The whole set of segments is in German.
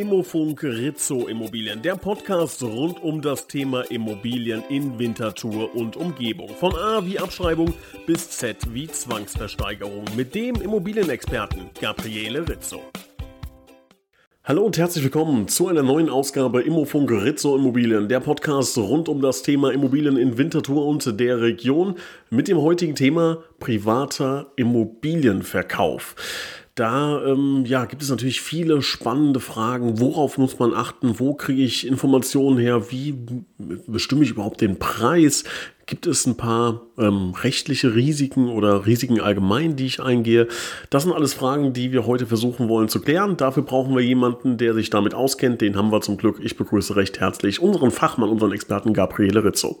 Immofunk Rizzo Immobilien, der Podcast rund um das Thema Immobilien in Winterthur und Umgebung. Von A wie Abschreibung bis Z wie Zwangsversteigerung mit dem Immobilienexperten Gabriele Rizzo. Hallo und herzlich willkommen zu einer neuen Ausgabe Immofunk Rizzo Immobilien, der Podcast rund um das Thema Immobilien in Winterthur und der Region mit dem heutigen Thema privater Immobilienverkauf. Da ähm, ja, gibt es natürlich viele spannende Fragen. Worauf muss man achten? Wo kriege ich Informationen her? Wie bestimme ich überhaupt den Preis? Gibt es ein paar ähm, rechtliche Risiken oder Risiken allgemein, die ich eingehe? Das sind alles Fragen, die wir heute versuchen wollen zu klären. Dafür brauchen wir jemanden, der sich damit auskennt. Den haben wir zum Glück. Ich begrüße recht herzlich unseren Fachmann, unseren Experten Gabriele Rizzo.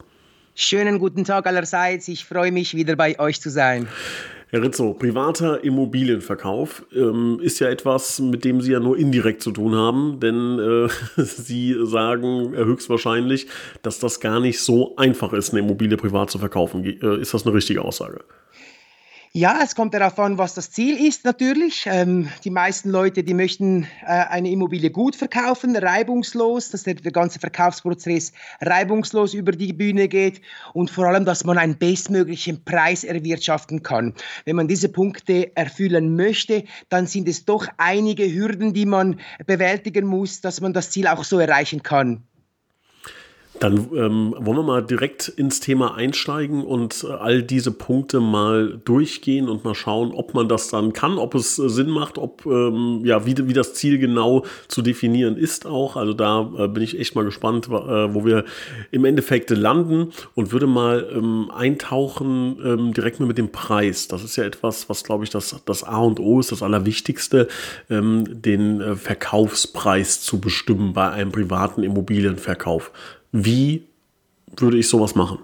Schönen guten Tag allerseits. Ich freue mich, wieder bei euch zu sein. Herr Rizzo, privater Immobilienverkauf ähm, ist ja etwas, mit dem Sie ja nur indirekt zu tun haben, denn äh, Sie sagen höchstwahrscheinlich, dass das gar nicht so einfach ist, eine Immobilie privat zu verkaufen. Äh, ist das eine richtige Aussage? Ja, es kommt darauf an, was das Ziel ist natürlich. Ähm, die meisten Leute, die möchten äh, eine Immobilie gut verkaufen, reibungslos, dass der, der, ganze Verkaufsprozess reibungslos über die Bühne geht und vor allem, dass man einen bestmöglichen Preis erwirtschaften kann. Wenn man diese Punkte erfüllen möchte, dann sind es doch einige Hürden, die man bewältigen muss, dass man das Ziel auch so erreichen kann. Dann ähm, wollen wir mal direkt ins Thema einsteigen und äh, all diese Punkte mal durchgehen und mal schauen, ob man das dann kann, ob es äh, Sinn macht, ob ähm, ja wie, wie das Ziel genau zu definieren ist auch. Also da äh, bin ich echt mal gespannt, äh, wo wir im Endeffekt landen und würde mal ähm, eintauchen ähm, direkt mal mit dem Preis. Das ist ja etwas, was glaube ich das, das A und O ist, das Allerwichtigste, ähm, den äh, Verkaufspreis zu bestimmen bei einem privaten Immobilienverkauf. Wie würde ich sowas machen?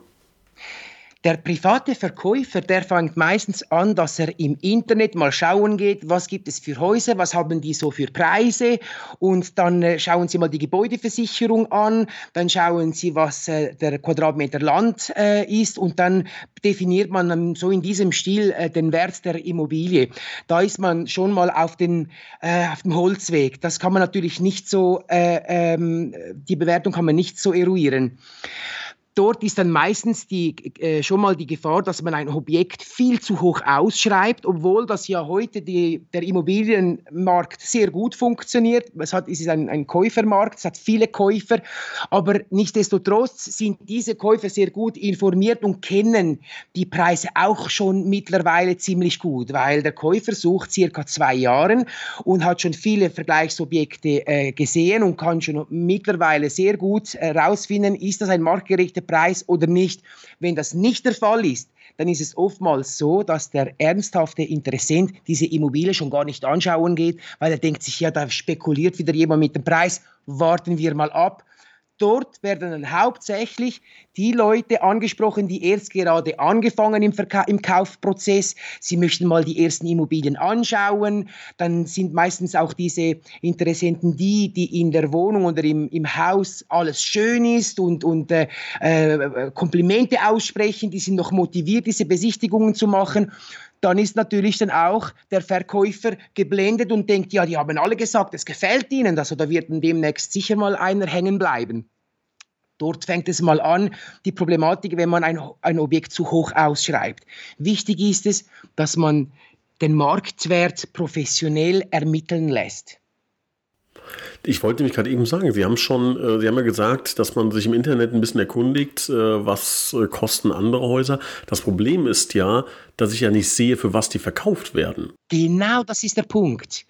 Der private Verkäufer, der fängt meistens an, dass er im Internet mal schauen geht, was gibt es für Häuser, was haben die so für Preise und dann äh, schauen sie mal die Gebäudeversicherung an, dann schauen sie, was äh, der Quadratmeter Land äh, ist und dann definiert man so in diesem Stil den Wert der Immobilie. Da ist man schon mal auf, den, auf dem Holzweg. Das kann man natürlich nicht so, äh, ähm, die Bewertung kann man nicht so eruieren dort ist dann meistens die, äh, schon mal die Gefahr, dass man ein Objekt viel zu hoch ausschreibt, obwohl das ja heute die, der Immobilienmarkt sehr gut funktioniert. Es, hat, es ist ein, ein Käufermarkt, es hat viele Käufer, aber nichtsdestotrotz sind diese Käufer sehr gut informiert und kennen die Preise auch schon mittlerweile ziemlich gut, weil der Käufer sucht circa zwei Jahre und hat schon viele Vergleichsobjekte äh, gesehen und kann schon mittlerweile sehr gut herausfinden, äh, ist das ein marktgerichteter Preis oder nicht. Wenn das nicht der Fall ist, dann ist es oftmals so, dass der ernsthafte Interessent diese Immobilie schon gar nicht anschauen geht, weil er denkt sich, ja, da spekuliert wieder jemand mit dem Preis, warten wir mal ab. Dort werden dann hauptsächlich die Leute angesprochen, die erst gerade angefangen im, im Kaufprozess. Sie möchten mal die ersten Immobilien anschauen. Dann sind meistens auch diese Interessenten die, die in der Wohnung oder im, im Haus alles schön ist und, und äh, äh, Komplimente aussprechen. Die sind noch motiviert, diese Besichtigungen zu machen dann ist natürlich dann auch der Verkäufer geblendet und denkt, ja, die haben alle gesagt, es gefällt ihnen, also da wird demnächst sicher mal einer hängen bleiben. Dort fängt es mal an, die Problematik, wenn man ein, ein Objekt zu hoch ausschreibt. Wichtig ist es, dass man den Marktwert professionell ermitteln lässt. Ich wollte nämlich gerade eben sagen, Sie haben schon, äh, Sie haben ja gesagt, dass man sich im Internet ein bisschen erkundigt, äh, was äh, kosten andere Häuser. Das Problem ist ja, dass ich ja nicht sehe, für was die verkauft werden. Genau das ist der Punkt.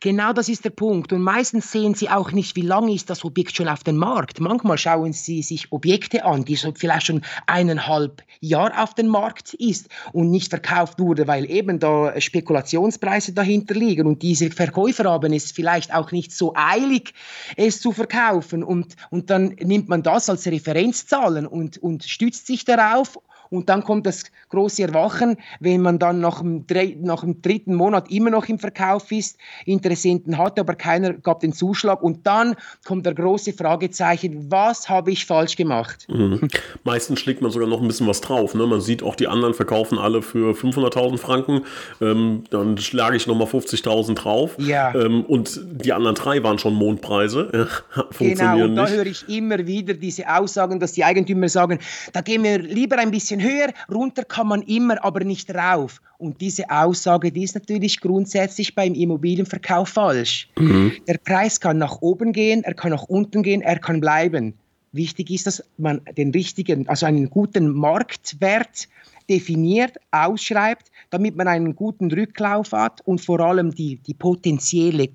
Genau das ist der Punkt. Und meistens sehen Sie auch nicht, wie lange ist das Objekt schon auf dem Markt. Manchmal schauen Sie sich Objekte an, die so vielleicht schon eineinhalb Jahre auf dem Markt ist und nicht verkauft wurde, weil eben da Spekulationspreise dahinter liegen. Und diese Verkäufer haben es vielleicht auch nicht so eilig, es zu verkaufen. Und, und dann nimmt man das als Referenzzahlen und, und stützt sich darauf und dann kommt das große Erwachen, wenn man dann nach dem, nach dem dritten Monat immer noch im Verkauf ist, Interessenten hatte, aber keiner gab den Zuschlag und dann kommt der große Fragezeichen, was habe ich falsch gemacht? Mhm. Meistens schlägt man sogar noch ein bisschen was drauf. Ne? Man sieht auch, die anderen verkaufen alle für 500.000 Franken, ähm, dann schlage ich nochmal 50.000 drauf ja. ähm, und die anderen drei waren schon Mondpreise. genau, und da höre ich immer wieder diese Aussagen, dass die Eigentümer sagen, da gehen wir lieber ein bisschen höher, runter kann man immer, aber nicht rauf. Und diese Aussage, die ist natürlich grundsätzlich beim Immobilienverkauf falsch. Mhm. Der Preis kann nach oben gehen, er kann nach unten gehen, er kann bleiben. Wichtig ist, dass man den richtigen, also einen guten Marktwert definiert, ausschreibt, damit man einen guten Rücklauf hat und vor allem die, die potenzielle,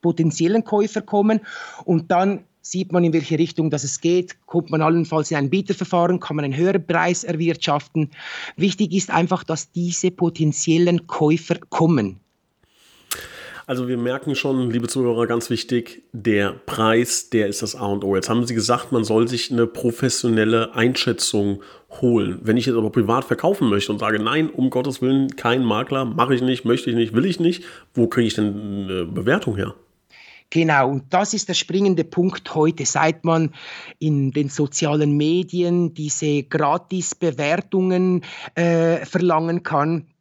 potenziellen Käufer kommen und dann sieht man, in welche Richtung das es geht, kommt man allenfalls in ein Bieterverfahren, kann man einen höheren Preis erwirtschaften. Wichtig ist einfach, dass diese potenziellen Käufer kommen. Also wir merken schon, liebe Zuhörer, ganz wichtig, der Preis, der ist das A und O. Jetzt haben Sie gesagt, man soll sich eine professionelle Einschätzung holen. Wenn ich jetzt aber privat verkaufen möchte und sage, nein, um Gottes Willen, kein Makler, mache ich nicht, möchte ich nicht, will ich nicht, wo kriege ich denn eine Bewertung her? Genau, und das ist der springende Punkt heute, seit man in den sozialen Medien diese Gratis-Bewertungen äh, verlangen kann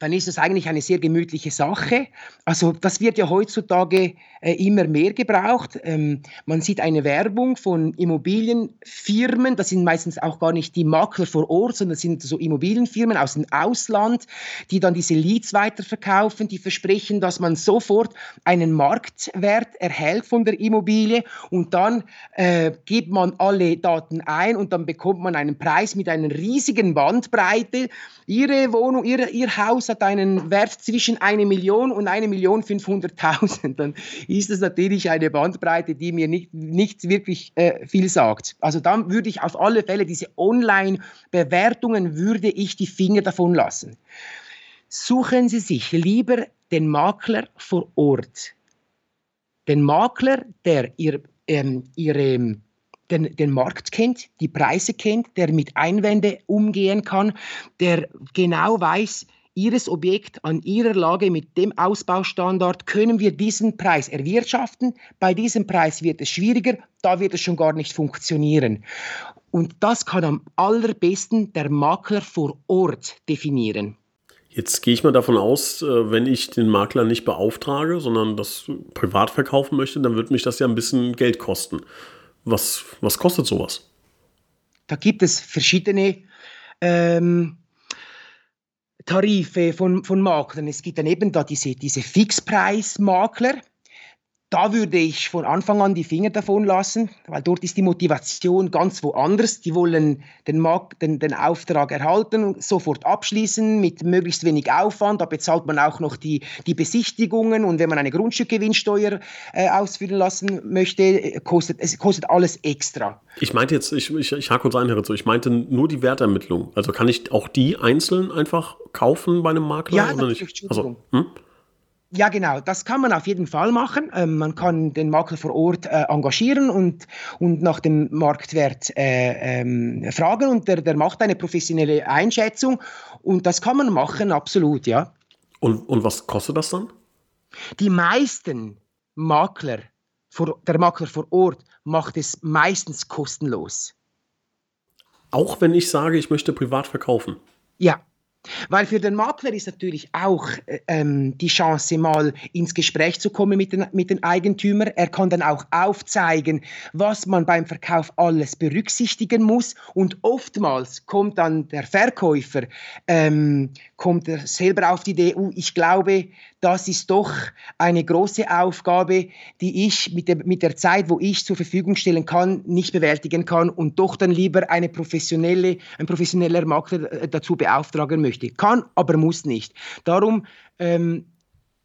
dann ist es eigentlich eine sehr gemütliche Sache. Also das wird ja heutzutage äh, immer mehr gebraucht. Ähm, man sieht eine Werbung von Immobilienfirmen, das sind meistens auch gar nicht die Makler vor Ort, sondern das sind so Immobilienfirmen aus dem Ausland, die dann diese Leads weiterverkaufen, die versprechen, dass man sofort einen Marktwert erhält von der Immobilie und dann äh, gibt man alle Daten ein und dann bekommt man einen Preis mit einer riesigen Bandbreite. Ihre Wohnung, ihr, ihr Haus hat einen Wert zwischen 1 Million und 1 Million 500.000, dann ist das natürlich eine Bandbreite, die mir nicht, nicht wirklich äh, viel sagt. Also dann würde ich auf alle Fälle diese Online-Bewertungen, würde ich die Finger davon lassen. Suchen Sie sich lieber den Makler vor Ort. Den Makler, der ihr, ähm, ihre den, den Markt kennt, die Preise kennt, der mit Einwände umgehen kann, der genau weiß, Ihres Objekt an Ihrer Lage mit dem Ausbaustandard können wir diesen Preis erwirtschaften. Bei diesem Preis wird es schwieriger, da wird es schon gar nicht funktionieren. Und das kann am allerbesten der Makler vor Ort definieren. Jetzt gehe ich mal davon aus, äh, wenn ich den Makler nicht beauftrage, sondern das privat verkaufen möchte, dann wird mich das ja ein bisschen Geld kosten. Was, was kostet sowas? Da gibt es verschiedene ähm, Tarife von, von Maklern. Es gibt dann eben da diese, diese Fixpreismakler, da würde ich von Anfang an die Finger davon lassen, weil dort ist die Motivation ganz woanders. Die wollen den, Markt, den, den Auftrag erhalten, sofort abschließen mit möglichst wenig Aufwand. Da bezahlt man auch noch die, die Besichtigungen und wenn man eine Grundstückgewinnsteuer äh, ausführen lassen möchte, kostet es kostet alles extra. Ich meinte jetzt, ich, ich, ich hake kurz ein, Herr ich meinte nur die Wertermittlung. Also kann ich auch die einzeln einfach kaufen bei einem Makler? Ja, oder nicht? Also, hm? Ja, genau, das kann man auf jeden Fall machen. Ähm, man kann den Makler vor Ort äh, engagieren und, und nach dem Marktwert äh, ähm, fragen und der, der macht eine professionelle Einschätzung und das kann man machen, absolut, ja. Und, und was kostet das dann? Die meisten Makler, vor, der Makler vor Ort macht es meistens kostenlos. Auch wenn ich sage, ich möchte privat verkaufen? Ja, weil für den Makler ist natürlich auch äh, ähm, die Chance, mal ins Gespräch zu kommen mit den, mit den Eigentümern. Er kann dann auch aufzeigen, was man beim Verkauf alles berücksichtigen muss. Und oftmals kommt dann der Verkäufer, ähm, kommt er selber auf die Idee, uh, ich glaube, das ist doch eine große Aufgabe, die ich mit der, mit der Zeit, wo ich zur Verfügung stellen kann, nicht bewältigen kann und doch dann lieber eine professionelle, ein professioneller Makler äh, dazu beauftragen möchte. Kann, aber muss nicht. Darum ähm,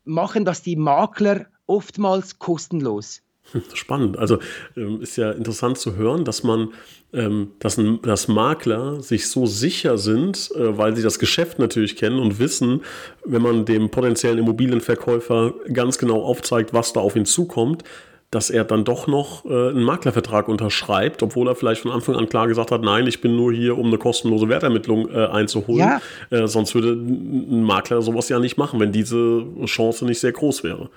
machen das die Makler oftmals kostenlos. Spannend. Also ähm, ist ja interessant zu hören, dass man, ähm, dass, dass Makler sich so sicher sind, äh, weil sie das Geschäft natürlich kennen und wissen, wenn man dem potenziellen Immobilienverkäufer ganz genau aufzeigt, was da auf ihn zukommt, dass er dann doch noch äh, einen Maklervertrag unterschreibt, obwohl er vielleicht von Anfang an klar gesagt hat, nein, ich bin nur hier, um eine kostenlose Wertermittlung äh, einzuholen. Ja. Äh, sonst würde ein Makler sowas ja nicht machen, wenn diese Chance nicht sehr groß wäre.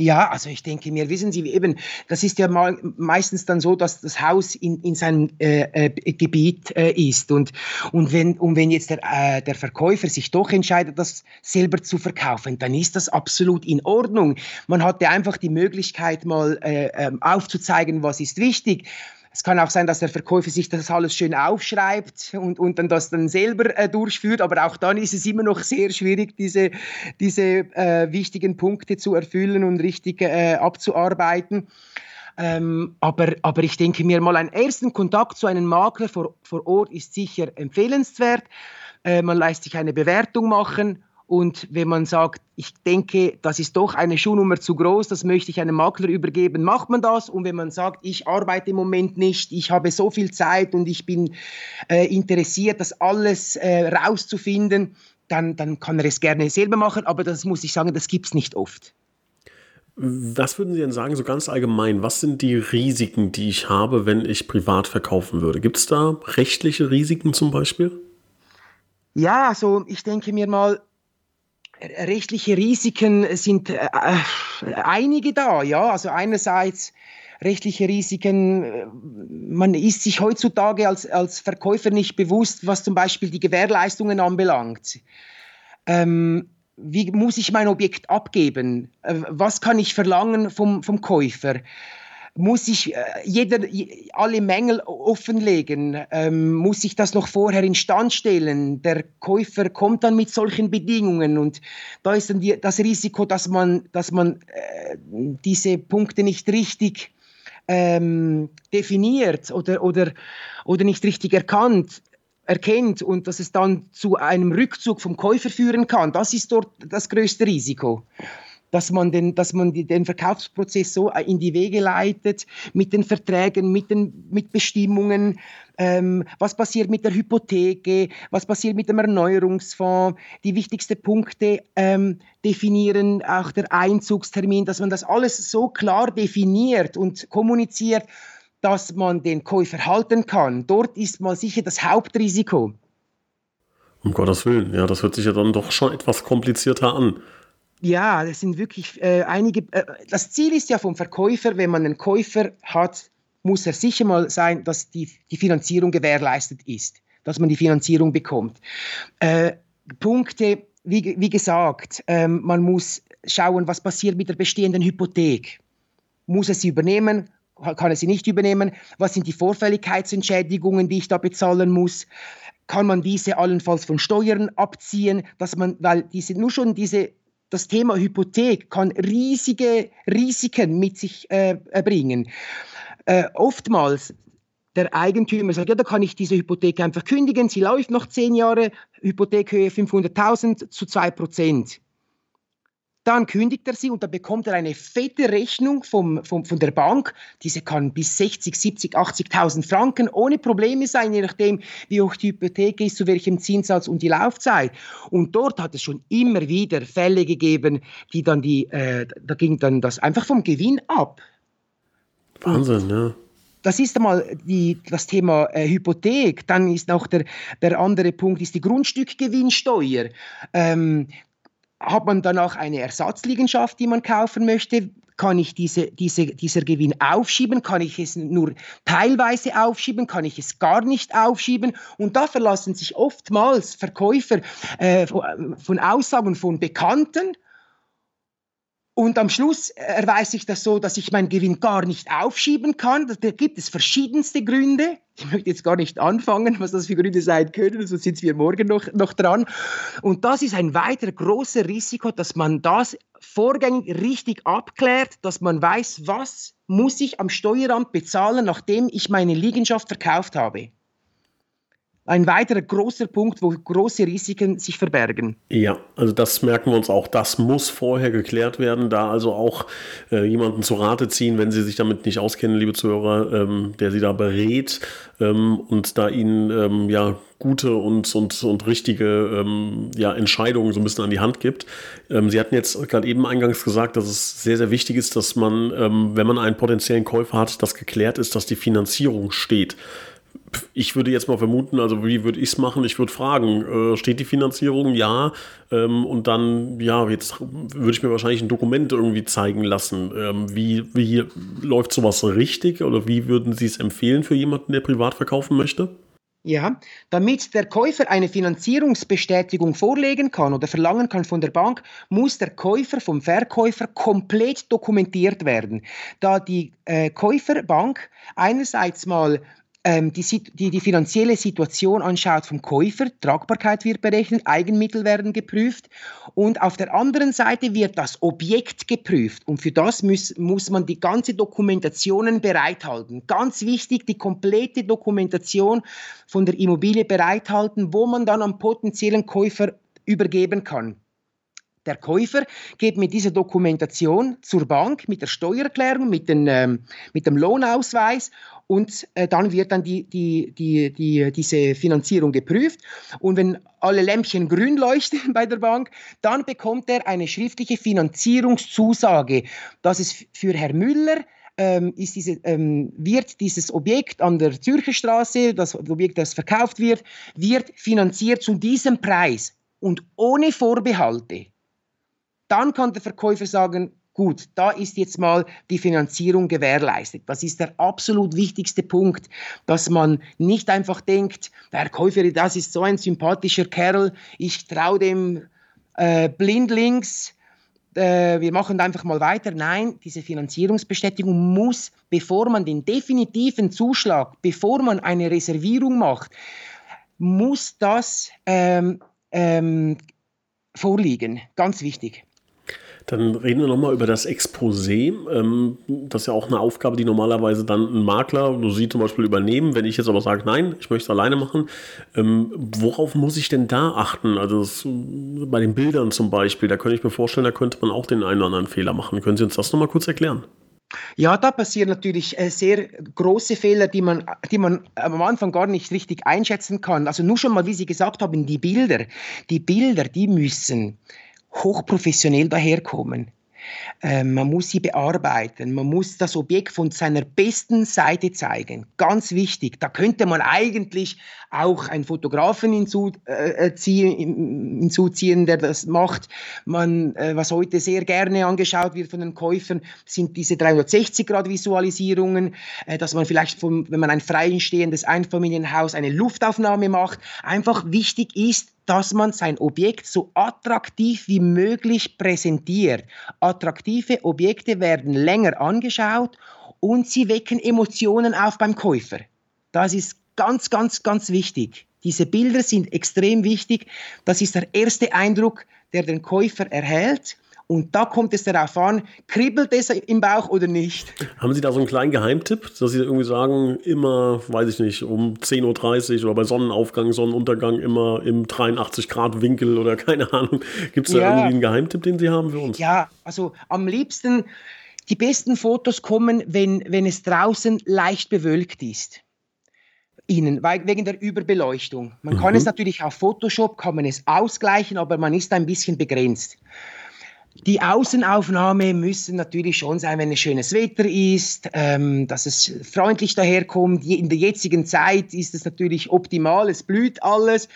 Ja, also ich denke mir, wissen Sie, eben, das ist ja mal meistens dann so, dass das Haus in, in seinem äh, äh, Gebiet äh, ist. Und, und, wenn, und wenn jetzt der, äh, der Verkäufer sich doch entscheidet, das selber zu verkaufen, dann ist das absolut in Ordnung. Man hatte einfach die Möglichkeit, mal äh, ähm, aufzuzeigen, was ist wichtig es kann auch sein, dass der Verkäufer sich das alles schön aufschreibt und, und dann das dann selber äh, durchführt. Aber auch dann ist es immer noch sehr schwierig, diese, diese äh, wichtigen Punkte zu erfüllen und richtig äh, abzuarbeiten. Ähm, aber, aber ich denke mir mal, einen ersten Kontakt zu einem Makler vor, vor Ort ist sicher empfehlenswert. Äh, man lässt sich eine Bewertung machen und wenn man sagt, ich denke, das ist doch eine Schuhnummer zu groß, das möchte ich einem Makler übergeben, macht man das. Und wenn man sagt, ich arbeite im Moment nicht, ich habe so viel Zeit und ich bin äh, interessiert, das alles äh, rauszufinden, dann, dann kann er es gerne selber machen. Aber das muss ich sagen, das gibt es nicht oft. Was würden Sie denn sagen, so ganz allgemein, was sind die Risiken, die ich habe, wenn ich privat verkaufen würde? Gibt es da rechtliche Risiken zum Beispiel? Ja, also ich denke mir mal, rechtliche Risiken sind äh, einige da, ja. Also einerseits rechtliche Risiken, äh, man ist sich heutzutage als, als Verkäufer nicht bewusst, was zum Beispiel die Gewährleistungen anbelangt. Ähm, wie muss ich mein Objekt abgeben? Äh, was kann ich verlangen vom, vom Käufer? Muss ich äh, jeder, alle Mängel offenlegen, ähm, muss ich das noch vorher instand stellen. Der Käufer kommt dann mit solchen Bedingungen und da ist dann die, das Risiko, dass man, dass man äh, diese Punkte nicht richtig ähm, definiert oder, oder, oder nicht richtig erkannt erkennt und dass es dann zu einem Rückzug vom Käufer führen kann. Das ist dort das größte Risiko dass man den, dass man den Verkaufsprozess so äh, in die Wege leitet, mit den Verträgen, mit den mit Bestimmungen, ähm, was passiert mit der Hypotheke, was passiert mit dem Erneuerungsfonds, die wichtigsten Punkte ähm, definieren, auch der Einzugstermin, dass man das alles so klar definiert und kommuniziert, dass man den Käufer halten kann. Dort ist mal sicher das Hauptrisiko. Um Gottes Willen, ja, das hört sich ja dann doch schon etwas komplizierter an. Ja, das sind wirklich äh, einige. Äh, das Ziel ist ja vom Verkäufer, wenn man einen Käufer hat, muss er sicher mal sein, dass die, die Finanzierung gewährleistet ist, dass man die Finanzierung bekommt. Äh, Punkte, wie, wie gesagt, ähm, man muss schauen, was passiert mit der bestehenden Hypothek. Muss er sie übernehmen? Kann er sie nicht übernehmen? Was sind die Vorfälligkeitsentschädigungen, die ich da bezahlen muss? Kann man diese allenfalls von Steuern abziehen, dass man, weil diese, nur schon diese das Thema Hypothek kann riesige Risiken mit sich äh, bringen. Äh, oftmals der Eigentümer sagt, ja, da kann ich diese Hypothek einfach kündigen, sie läuft noch zehn Jahre, Hypothekhöhe 500.000 zu 2 Prozent. Dann kündigt er sie und dann bekommt er eine fette Rechnung vom, vom, von der Bank. Diese kann bis 60, 70, 80.000 Franken ohne Probleme sein, je nachdem, wie hoch die Hypothek ist, zu welchem Zinssatz und die Laufzeit. Und dort hat es schon immer wieder Fälle gegeben, die dann die, äh, da ging dann das einfach vom Gewinn ab. Wahnsinn, ja das ist einmal die, das Thema äh, Hypothek. Dann ist auch der, der andere Punkt ist die Grundstückgewinnsteuer. Ähm, hat man danach eine Ersatzliegenschaft, die man kaufen möchte? Kann ich diese, diese, dieser Gewinn aufschieben? Kann ich es nur teilweise aufschieben? Kann ich es gar nicht aufschieben? Und da verlassen sich oftmals Verkäufer äh, von Aussagen von Bekannten und am Schluss erweist sich das so, dass ich meinen Gewinn gar nicht aufschieben kann. Da gibt es verschiedenste Gründe. Ich möchte jetzt gar nicht anfangen, was das für Gründe sein können, so sind wir morgen noch, noch dran. Und das ist ein weiter großer Risiko, dass man das vorgängig richtig abklärt, dass man weiß, was muss ich am Steueramt bezahlen, nachdem ich meine Liegenschaft verkauft habe. Ein weiterer großer Punkt, wo große Risiken sich verbergen. Ja, also das merken wir uns auch. Das muss vorher geklärt werden. Da also auch äh, jemanden zu Rate ziehen, wenn Sie sich damit nicht auskennen, liebe Zuhörer, ähm, der Sie da berät ähm, und da Ihnen ähm, ja gute und, und, und richtige ähm, ja, Entscheidungen so ein bisschen an die Hand gibt. Ähm, Sie hatten jetzt gerade eben eingangs gesagt, dass es sehr, sehr wichtig ist, dass man, ähm, wenn man einen potenziellen Käufer hat, dass geklärt ist, dass die Finanzierung steht ich würde jetzt mal vermuten, also wie würde ich es machen? Ich würde fragen, äh, steht die Finanzierung? Ja. Ähm, und dann, ja, jetzt würde ich mir wahrscheinlich ein Dokument irgendwie zeigen lassen. Ähm, wie, wie läuft sowas richtig oder wie würden Sie es empfehlen für jemanden, der privat verkaufen möchte? Ja, damit der Käufer eine Finanzierungsbestätigung vorlegen kann oder verlangen kann von der Bank, muss der Käufer vom Verkäufer komplett dokumentiert werden, da die äh, Käuferbank einerseits mal ähm, die, die, die finanzielle Situation anschaut vom Käufer, Tragbarkeit wird berechnet, Eigenmittel werden geprüft und auf der anderen Seite wird das Objekt geprüft und für das muss, muss man die ganze Dokumentationen bereithalten. Ganz wichtig, die komplette Dokumentation von der Immobilie bereithalten, wo man dann am potenziellen Käufer übergeben kann. Der Käufer geht mit dieser Dokumentation zur Bank, mit der Steuererklärung, mit, den, ähm, mit dem Lohnausweis und äh, dann wird dann die, die, die, die, diese Finanzierung geprüft. Und wenn alle Lämpchen grün leuchten bei der Bank, dann bekommt er eine schriftliche Finanzierungszusage, dass es für Herr Müller ähm, diese, ähm, wird dieses Objekt an der Zürcher Straße, das Objekt, das verkauft wird, wird finanziert zu diesem Preis und ohne Vorbehalte. Dann kann der Verkäufer sagen, Gut, da ist jetzt mal die Finanzierung gewährleistet. Das ist der absolut wichtigste Punkt, dass man nicht einfach denkt, der Käufer, das ist so ein sympathischer Kerl, ich traue dem äh, blindlings, äh, wir machen einfach mal weiter. Nein, diese Finanzierungsbestätigung muss, bevor man den definitiven Zuschlag, bevor man eine Reservierung macht, muss das ähm, ähm, vorliegen. Ganz wichtig. Dann reden wir nochmal über das Exposé. Ähm, das ist ja auch eine Aufgabe, die normalerweise dann ein Makler, du sie zum Beispiel übernehmen. Wenn ich jetzt aber sage, nein, ich möchte es alleine machen, ähm, worauf muss ich denn da achten? Also bei den Bildern zum Beispiel, da könnte ich mir vorstellen, da könnte man auch den einen oder anderen Fehler machen. Können Sie uns das nochmal kurz erklären? Ja, da passieren natürlich äh, sehr große Fehler, die man, die man am Anfang gar nicht richtig einschätzen kann. Also nur schon mal, wie Sie gesagt haben, die Bilder. Die Bilder, die müssen hochprofessionell daherkommen. Ähm, man muss sie bearbeiten, man muss das Objekt von seiner besten Seite zeigen. Ganz wichtig. Da könnte man eigentlich auch einen Fotografen hinzuziehen, äh, äh hinzuziehen der das macht. Man, äh, was heute sehr gerne angeschaut wird von den Käufern, sind diese 360-Grad-Visualisierungen, äh, dass man vielleicht, vom, wenn man ein freistehendes Einfamilienhaus eine Luftaufnahme macht. Einfach wichtig ist, dass man sein Objekt so attraktiv wie möglich präsentiert. Attraktive Objekte werden länger angeschaut und sie wecken Emotionen auf beim Käufer. Das ist ganz, ganz, ganz wichtig. Diese Bilder sind extrem wichtig. Das ist der erste Eindruck, der den Käufer erhält. Und da kommt es darauf an, kribbelt es im Bauch oder nicht. Haben Sie da so einen kleinen Geheimtipp, dass Sie irgendwie sagen, immer, weiß ich nicht, um 10.30 Uhr oder bei Sonnenaufgang, Sonnenuntergang immer im 83-Grad-Winkel oder keine Ahnung. Gibt es da ja. irgendwie einen Geheimtipp, den Sie haben für uns? Ja, also am liebsten, die besten Fotos kommen, wenn, wenn es draußen leicht bewölkt ist. Ihnen, wegen der Überbeleuchtung. Man mhm. kann es natürlich auf Photoshop, kann man es ausgleichen, aber man ist ein bisschen begrenzt. Die Außenaufnahme müssen natürlich schon sein, wenn es schönes Wetter ist, ähm, dass es freundlich daherkommt. In der jetzigen Zeit ist es natürlich optimal, es blüht alles.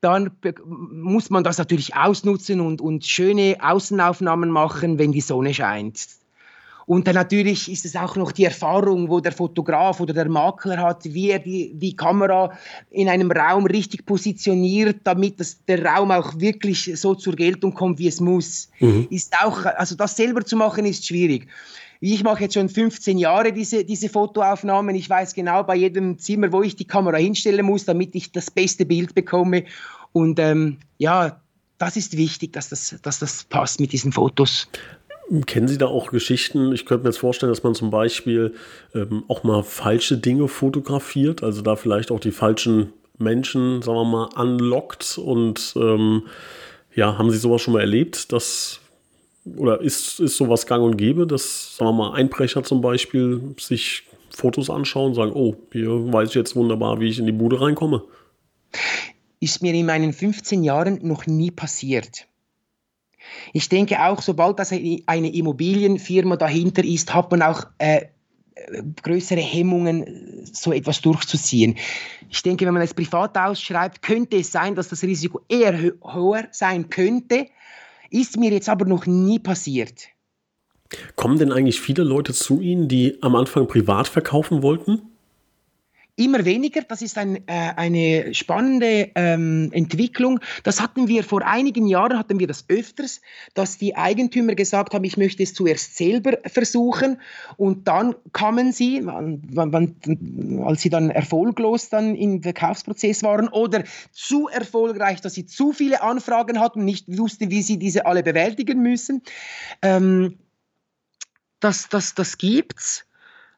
Dann muss man das natürlich ausnutzen und, und schöne Außenaufnahmen machen, wenn die Sonne scheint. Und dann natürlich ist es auch noch die Erfahrung, wo der Fotograf oder der Makler hat, wie er die, die Kamera in einem Raum richtig positioniert, damit das, der Raum auch wirklich so zur Geltung kommt, wie es muss. Mhm. Ist auch, also das selber zu machen, ist schwierig. Ich mache jetzt schon 15 Jahre diese, diese Fotoaufnahmen. Ich weiß genau bei jedem Zimmer, wo ich die Kamera hinstellen muss, damit ich das beste Bild bekomme. Und ähm, ja, das ist wichtig, dass das, dass das passt mit diesen Fotos. Kennen Sie da auch Geschichten? Ich könnte mir jetzt vorstellen, dass man zum Beispiel ähm, auch mal falsche Dinge fotografiert, also da vielleicht auch die falschen Menschen, sagen wir mal, anlockt und ähm, ja, haben Sie sowas schon mal erlebt, dass oder ist, ist sowas gang und gäbe, dass, sagen wir mal, Einbrecher zum Beispiel sich Fotos anschauen und sagen, oh, hier weiß ich jetzt wunderbar, wie ich in die Bude reinkomme? Ist mir in meinen 15 Jahren noch nie passiert. Ich denke auch, sobald das eine Immobilienfirma dahinter ist, hat man auch äh, größere Hemmungen, so etwas durchzuziehen. Ich denke, wenn man es privat ausschreibt, könnte es sein, dass das Risiko eher höher sein könnte. Ist mir jetzt aber noch nie passiert. Kommen denn eigentlich viele Leute zu Ihnen, die am Anfang privat verkaufen wollten? Immer weniger. Das ist ein, äh, eine spannende ähm, Entwicklung. Das hatten wir vor einigen Jahren, hatten wir das öfters, dass die Eigentümer gesagt haben, ich möchte es zuerst selber versuchen und dann kamen sie, wann, wann, als sie dann erfolglos dann im Verkaufsprozess waren oder zu erfolgreich, dass sie zu viele Anfragen hatten, nicht wussten, wie sie diese alle bewältigen müssen. Ähm, das, das, das gibt's.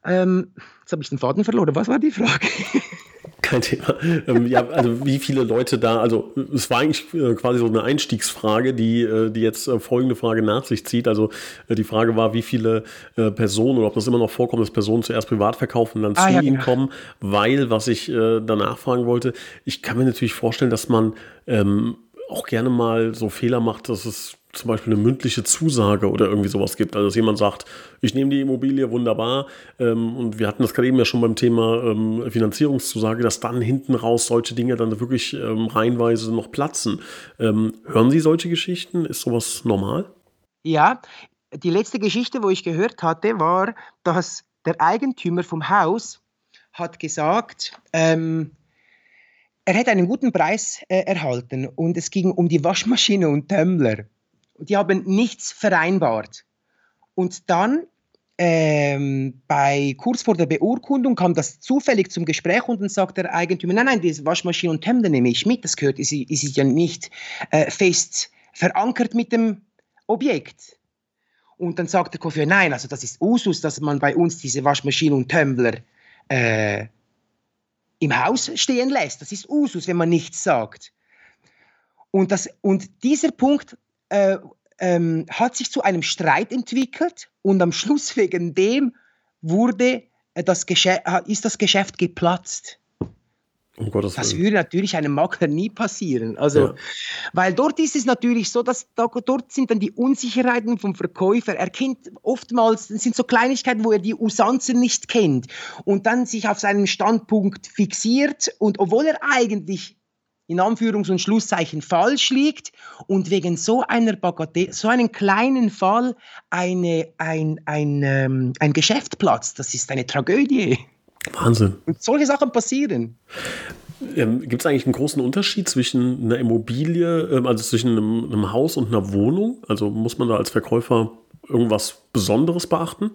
Ähm, jetzt habe ich den Faden verloren. Was war die Frage? Kein Thema. Ähm, ja, also wie viele Leute da, also es war eigentlich äh, quasi so eine Einstiegsfrage, die, äh, die jetzt äh, folgende Frage nach sich zieht. Also äh, die Frage war, wie viele äh, Personen oder ob das immer noch vorkommt, dass Personen zuerst privat verkaufen und dann ah, zu ja, ihnen genau. kommen, weil, was ich äh, danach fragen wollte, ich kann mir natürlich vorstellen, dass man ähm, auch gerne mal so Fehler macht, dass es zum Beispiel eine mündliche Zusage oder irgendwie sowas gibt. Also dass jemand sagt, ich nehme die Immobilie, wunderbar. Ähm, und wir hatten das gerade eben ja schon beim Thema ähm, Finanzierungszusage, dass dann hinten raus solche Dinge dann wirklich ähm, reihenweise noch platzen. Ähm, hören Sie solche Geschichten? Ist sowas normal? Ja, die letzte Geschichte, wo ich gehört hatte, war, dass der Eigentümer vom Haus hat gesagt, ähm, er hätte einen guten Preis äh, erhalten und es ging um die Waschmaschine und Tumbler die haben nichts vereinbart. Und dann ähm, bei kurz vor der Beurkundung kam das zufällig zum Gespräch und dann sagt der Eigentümer, nein, nein, diese Waschmaschine und Hemden nehme ich mit, das gehört, ist, ist ja nicht äh, fest verankert mit dem Objekt. Und dann sagt der Kofi, nein, also das ist Usus, dass man bei uns diese Waschmaschine und Tumbler äh, im Haus stehen lässt. Das ist Usus, wenn man nichts sagt. Und, das, und dieser Punkt äh, ähm, hat sich zu einem Streit entwickelt und am Schluss wegen dem wurde äh, das ist das Geschäft geplatzt. Um das würde natürlich einem Makler nie passieren. Also, ja. weil dort ist es natürlich so, dass da, dort sind dann die Unsicherheiten vom Verkäufer. Er kennt oftmals, das sind so Kleinigkeiten, wo er die Usanzen nicht kennt und dann sich auf seinen Standpunkt fixiert und obwohl er eigentlich in Anführungs- und Schlusszeichen falsch liegt und wegen so einer Bagatelle, so einen kleinen Fall eine, ein, ein, ähm, ein Geschäft platzt. Das ist eine Tragödie. Wahnsinn. Und solche Sachen passieren. Ähm, Gibt es eigentlich einen großen Unterschied zwischen einer Immobilie, ähm, also zwischen einem, einem Haus und einer Wohnung? Also muss man da als Verkäufer irgendwas Besonderes beachten?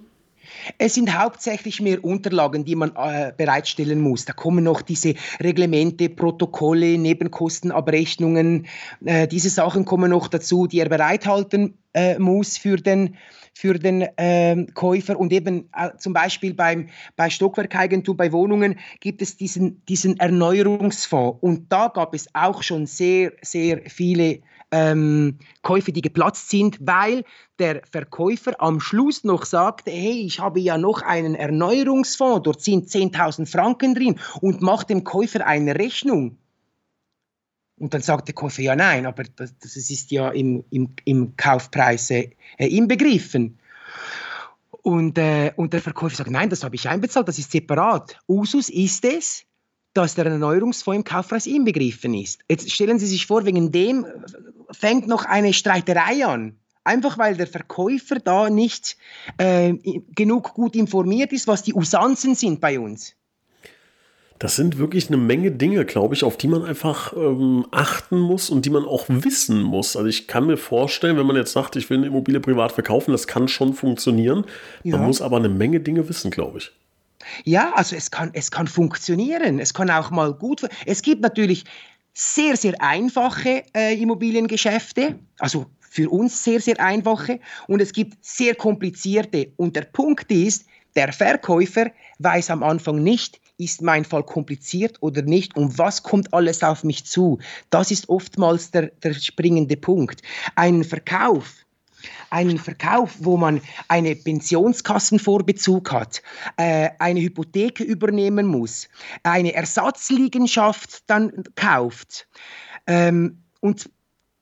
Es sind hauptsächlich mehr Unterlagen, die man äh, bereitstellen muss. Da kommen noch diese Reglemente, Protokolle, Nebenkostenabrechnungen. Äh, diese Sachen kommen noch dazu, die er bereithalten äh, muss für den für den ähm, Käufer und eben äh, zum Beispiel beim, bei Stockwerkeigentum, bei Wohnungen gibt es diesen, diesen Erneuerungsfonds und da gab es auch schon sehr, sehr viele ähm, Käufe, die geplatzt sind, weil der Verkäufer am Schluss noch sagt, hey, ich habe ja noch einen Erneuerungsfonds, dort sind 10.000 Franken drin und macht dem Käufer eine Rechnung. Und dann sagt der Käufer, ja nein, aber das, das ist ja im, im, im Kaufpreis äh, inbegriffen. Und, äh, und der Verkäufer sagt, nein, das habe ich einbezahlt, das ist separat. Usus ist es, dass der Erneuerungsfonds im Kaufpreis inbegriffen ist. Jetzt stellen Sie sich vor, wegen dem fängt noch eine Streiterei an. Einfach weil der Verkäufer da nicht äh, genug gut informiert ist, was die Usanzen sind bei uns. Das sind wirklich eine Menge Dinge, glaube ich, auf die man einfach ähm, achten muss und die man auch wissen muss. Also ich kann mir vorstellen, wenn man jetzt sagt, ich will eine Immobilie privat verkaufen, das kann schon funktionieren. Ja. Man muss aber eine Menge Dinge wissen, glaube ich. Ja, also es kann, es kann funktionieren. Es kann auch mal gut. Es gibt natürlich sehr, sehr einfache äh, Immobiliengeschäfte, also für uns sehr, sehr einfache, und es gibt sehr komplizierte. Und der Punkt ist, der Verkäufer weiß am Anfang nicht, ist mein Fall kompliziert oder nicht und was kommt alles auf mich zu. Das ist oftmals der, der springende Punkt. Ein Verkauf einen Verkauf, wo man eine Pensionskassenvorbezug hat, äh, eine Hypothek übernehmen muss, eine Ersatzliegenschaft dann kauft ähm, und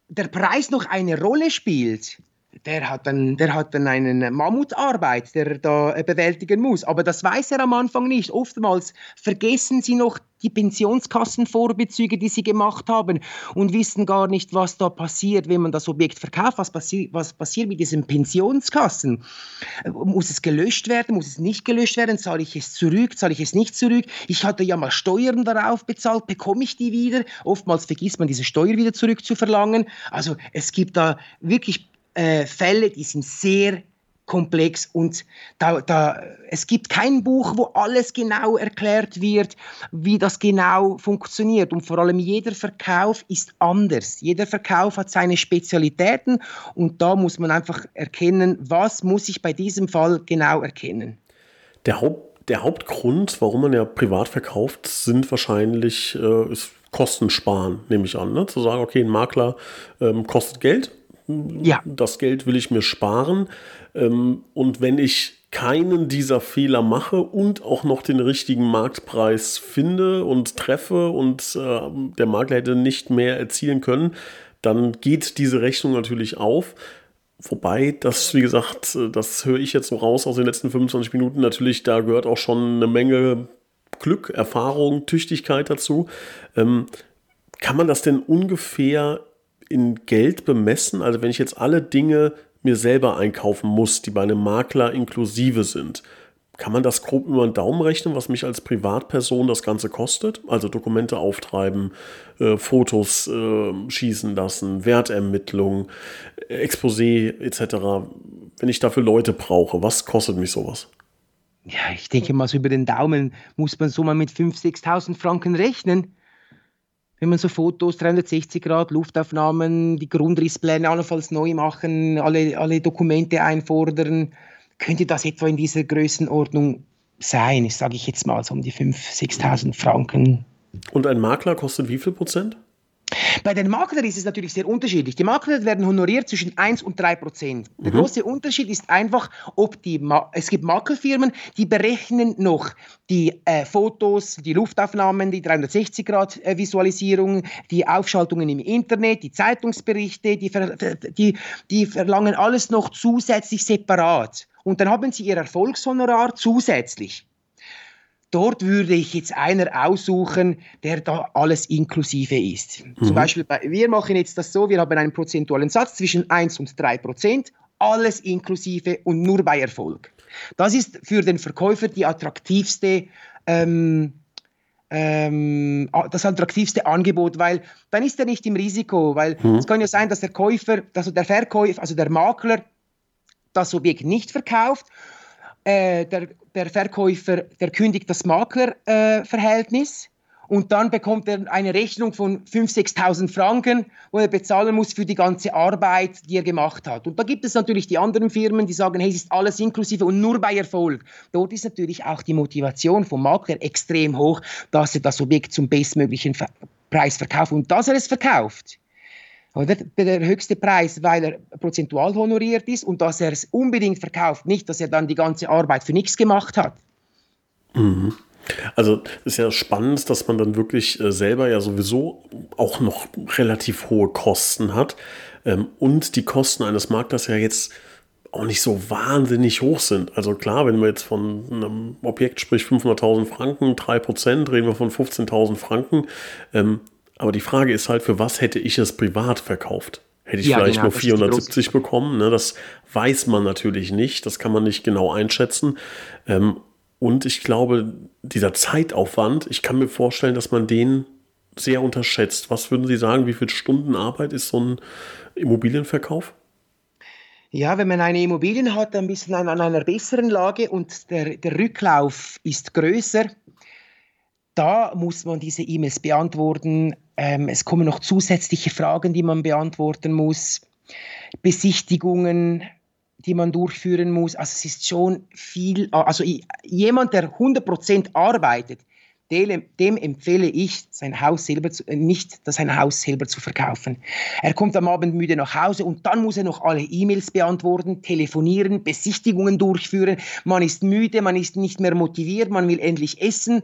der Preis noch eine Rolle spielt, der hat dann, der hat dann eine Mammutarbeit, der er da äh, bewältigen muss. Aber das weiß er am Anfang nicht. Oftmals vergessen sie noch die Pensionskassenvorbezüge, die sie gemacht haben und wissen gar nicht, was da passiert, wenn man das Objekt verkauft. Was, passi was passiert mit diesen Pensionskassen? Muss es gelöscht werden? Muss es nicht gelöscht werden? Zahle ich es zurück? Zahle ich es nicht zurück? Ich hatte ja mal Steuern darauf bezahlt. Bekomme ich die wieder? Oftmals vergisst man, diese Steuer wieder zurückzuverlangen. Also es gibt da wirklich äh, Fälle, die sind sehr komplex und da, da, es gibt kein Buch, wo alles genau erklärt wird, wie das genau funktioniert. Und vor allem jeder Verkauf ist anders. Jeder Verkauf hat seine Spezialitäten und da muss man einfach erkennen, was muss ich bei diesem Fall genau erkennen. Der, Haupt, der Hauptgrund, warum man ja privat verkauft, sind wahrscheinlich äh, Kosten sparen, nehme ich an. Ne? Zu sagen, okay, ein Makler ähm, kostet Geld ja. Das Geld will ich mir sparen. Ähm, und wenn ich keinen dieser Fehler mache und auch noch den richtigen Marktpreis finde und treffe und äh, der Makler hätte nicht mehr erzielen können, dann geht diese Rechnung natürlich auf. Wobei, das, wie gesagt, äh, das höre ich jetzt so raus aus den letzten 25 Minuten. Natürlich, da gehört auch schon eine Menge Glück, Erfahrung, Tüchtigkeit dazu. Ähm, kann man das denn ungefähr in Geld bemessen? Also wenn ich jetzt alle Dinge mir selber einkaufen muss, die bei einem Makler inklusive sind, kann man das grob über den Daumen rechnen, was mich als Privatperson das Ganze kostet? Also Dokumente auftreiben, äh, Fotos äh, schießen lassen, Wertermittlung, Exposé etc. Wenn ich dafür Leute brauche, was kostet mich sowas? Ja, ich denke mal, so über den Daumen muss man so mal mit 5.000, 6.000 Franken rechnen wenn man so Fotos, 360 Grad, Luftaufnahmen, die Grundrisspläne allenfalls neu machen, alle, alle Dokumente einfordern, könnte das etwa in dieser Größenordnung sein, sage ich jetzt mal so um die 5.000, 6.000 Franken. Und ein Makler kostet wie viel Prozent? Bei den Maklern ist es natürlich sehr unterschiedlich. Die Makler werden honoriert zwischen 1 und 3 Prozent. Der mhm. große Unterschied ist einfach, ob die, Ma es gibt Maklerfirmen, die berechnen noch die äh, Fotos, die Luftaufnahmen, die 360-Grad-Visualisierung, die Aufschaltungen im Internet, die Zeitungsberichte, die, ver die, die verlangen alles noch zusätzlich separat. Und dann haben sie ihr Erfolgshonorar zusätzlich. Dort würde ich jetzt einer aussuchen, der da alles inklusive ist. Mhm. Zum Beispiel, bei, wir machen jetzt das so, wir haben einen prozentualen Satz zwischen 1 und 3 Prozent, alles inklusive und nur bei Erfolg. Das ist für den Verkäufer die attraktivste ähm, ähm, das attraktivste Angebot, weil dann ist er nicht im Risiko, weil mhm. es kann ja sein, dass der Käufer, also der Verkäufer, also der Makler das Objekt nicht verkauft äh, der, der Verkäufer, der kündigt das Maklerverhältnis äh, und dann bekommt er eine Rechnung von 5.000, 6.000 Franken, wo er bezahlen muss für die ganze Arbeit, die er gemacht hat. Und da gibt es natürlich die anderen Firmen, die sagen, hey, es ist alles inklusive und nur bei Erfolg. Dort ist natürlich auch die Motivation vom Makler extrem hoch, dass er das Objekt zum bestmöglichen Preis verkauft und dass er es verkauft oder? Der höchste Preis, weil er prozentual honoriert ist und dass er es unbedingt verkauft, nicht, dass er dann die ganze Arbeit für nichts gemacht hat. Mhm. Also ist ja spannend, dass man dann wirklich äh, selber ja sowieso auch noch relativ hohe Kosten hat ähm, und die Kosten eines Maklers ja jetzt auch nicht so wahnsinnig hoch sind. Also klar, wenn man jetzt von einem Objekt spricht, 500.000 Franken, 3%, reden wir von 15.000 Franken. Ähm, aber die Frage ist halt, für was hätte ich es privat verkauft? Hätte ich ja, vielleicht genau, nur 470 bekommen? Ne? Das weiß man natürlich nicht. Das kann man nicht genau einschätzen. Ähm, und ich glaube, dieser Zeitaufwand, ich kann mir vorstellen, dass man den sehr unterschätzt. Was würden Sie sagen, wie viele Stunden Arbeit ist so ein Immobilienverkauf? Ja, wenn man eine Immobilien hat, ein bisschen an einer besseren Lage und der, der Rücklauf ist größer, da muss man diese E-Mails beantworten. Ähm, es kommen noch zusätzliche Fragen, die man beantworten muss. Besichtigungen, die man durchführen muss. Also es ist schon viel, also jemand, der 100% arbeitet, dem, empfehle ich, sein Haus selber zu, äh, nicht sein Haus selber zu verkaufen. Er kommt am Abend müde nach Hause und dann muss er noch alle E-Mails beantworten, telefonieren, Besichtigungen durchführen. Man ist müde, man ist nicht mehr motiviert, man will endlich essen.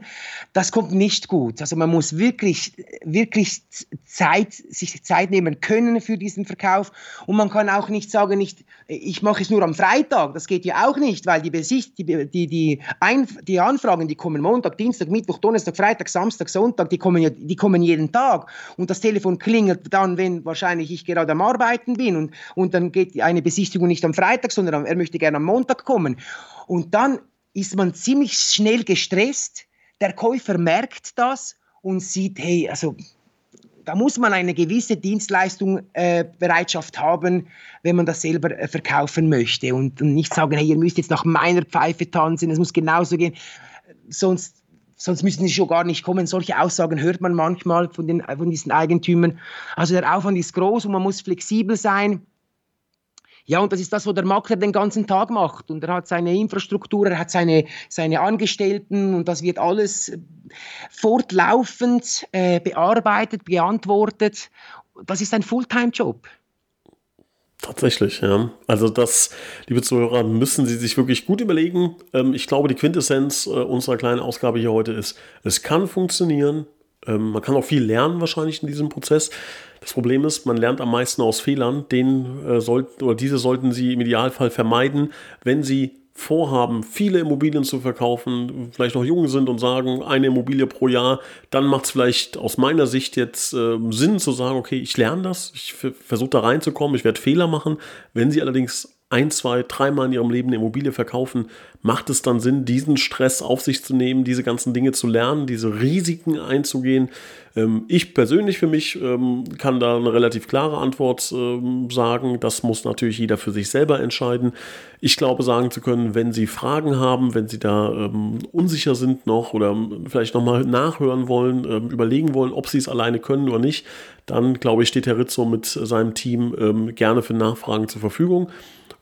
Das kommt nicht gut. Also man muss wirklich, wirklich Zeit, sich Zeit nehmen können für diesen Verkauf. Und man kann auch nicht sagen, nicht, ich mache es nur am Freitag. Das geht ja auch nicht, weil die, Besicht, die, die, die, Ein die Anfragen, die kommen Montag, Dienstag, Mittwoch, Donnerstag, Donnerstag, Freitag, Samstag, Sonntag, die kommen ja, die kommen jeden Tag. Und das Telefon klingelt dann, wenn wahrscheinlich ich gerade am Arbeiten bin und, und dann geht eine Besichtigung nicht am Freitag, sondern er möchte gerne am Montag kommen. Und dann ist man ziemlich schnell gestresst. Der Käufer merkt das und sieht, hey, also da muss man eine gewisse Dienstleistungsbereitschaft äh, haben, wenn man das selber äh, verkaufen möchte und, und, nicht sagen, hey, ihr müsst jetzt nach meiner Pfeife tanzen, es muss genauso gehen. Sonst sonst müssten sie schon gar nicht kommen. Solche Aussagen hört man manchmal von, den, von diesen Eigentümern. Also der Aufwand ist groß und man muss flexibel sein. Ja, und das ist das, was der Makler den ganzen Tag macht. Und er hat seine Infrastruktur, er hat seine, seine Angestellten und das wird alles fortlaufend äh, bearbeitet, beantwortet. Das ist ein Fulltime-Job. Tatsächlich, ja. Also das, liebe Zuhörer, müssen Sie sich wirklich gut überlegen. Ähm, ich glaube, die Quintessenz äh, unserer kleinen Ausgabe hier heute ist, es kann funktionieren. Ähm, man kann auch viel lernen wahrscheinlich in diesem Prozess. Das Problem ist, man lernt am meisten aus Fehlern. Den äh, sollten oder diese sollten Sie im Idealfall vermeiden, wenn Sie vorhaben, viele Immobilien zu verkaufen, vielleicht noch jung sind und sagen, eine Immobilie pro Jahr, dann macht es vielleicht aus meiner Sicht jetzt äh, Sinn zu sagen, okay, ich lerne das, ich versuche da reinzukommen, ich werde Fehler machen. Wenn Sie allerdings ein, zwei, dreimal in ihrem Leben eine Immobilie verkaufen, macht es dann Sinn, diesen Stress auf sich zu nehmen, diese ganzen Dinge zu lernen, diese Risiken einzugehen. Ähm, ich persönlich für mich ähm, kann da eine relativ klare Antwort ähm, sagen. Das muss natürlich jeder für sich selber entscheiden. Ich glaube, sagen zu können, wenn Sie Fragen haben, wenn Sie da ähm, unsicher sind noch oder vielleicht nochmal nachhören wollen, ähm, überlegen wollen, ob Sie es alleine können oder nicht, dann glaube ich, steht Herr Rizzo mit seinem Team ähm, gerne für Nachfragen zur Verfügung.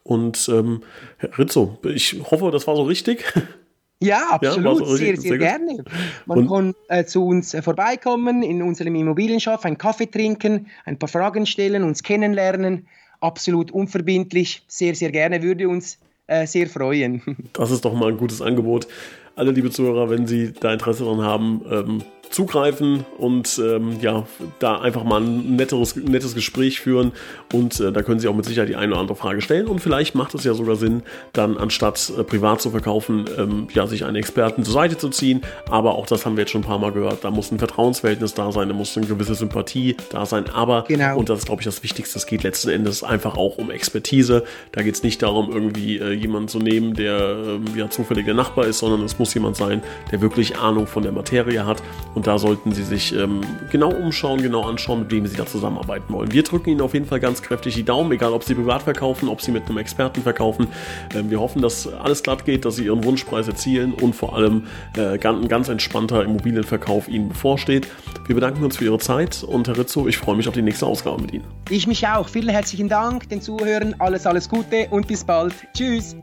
Und ähm, Herr Rizzo, ich hoffe, das war so richtig. Ja, absolut, ja, sehr, sehr, gerne. Man und? kann äh, zu uns äh, vorbeikommen, in unserem Immobilienshop, einen Kaffee trinken, ein paar Fragen stellen, uns kennenlernen. Absolut unverbindlich, sehr, sehr gerne, würde uns äh, sehr freuen. Das ist doch mal ein gutes Angebot. Alle liebe Zuhörer, wenn Sie da Interesse daran haben, ähm, zugreifen und ähm, ja, da einfach mal ein netteres, nettes Gespräch führen. Und äh, da können Sie auch mit Sicherheit die eine oder andere Frage stellen. Und vielleicht macht es ja sogar Sinn, dann anstatt äh, privat zu verkaufen, ähm, ja, sich einen Experten zur Seite zu ziehen, aber auch das haben wir jetzt schon ein paar Mal gehört, da muss ein Vertrauensverhältnis da sein, da muss eine gewisse Sympathie da sein, aber, genau. und das ist glaube ich das Wichtigste, es geht letzten Endes einfach auch um Expertise, da geht es nicht darum, irgendwie äh, jemanden zu nehmen, der ähm, ja zufällig der Nachbar ist, sondern es muss jemand sein, der wirklich Ahnung von der Materie hat und da sollten Sie sich ähm, genau umschauen, genau anschauen, mit wem Sie da zusammenarbeiten wollen. Wir drücken Ihnen auf jeden Fall ganz kräftig die Daumen, egal ob Sie privat verkaufen, ob Sie mit einem Experten verkaufen. Ähm, wir hoffen, dass alles glatt geht, dass Sie Ihren Wunschpreis erzielen und vor allem äh, ein ganz entspannter Immobilienverkauf Ihnen bevorsteht. Wir bedanken uns für Ihre Zeit und Herr Rizzo, ich freue mich auf die nächste Ausgabe mit Ihnen. Ich mich auch. Vielen herzlichen Dank den Zuhörern. Alles, alles Gute und bis bald. Tschüss.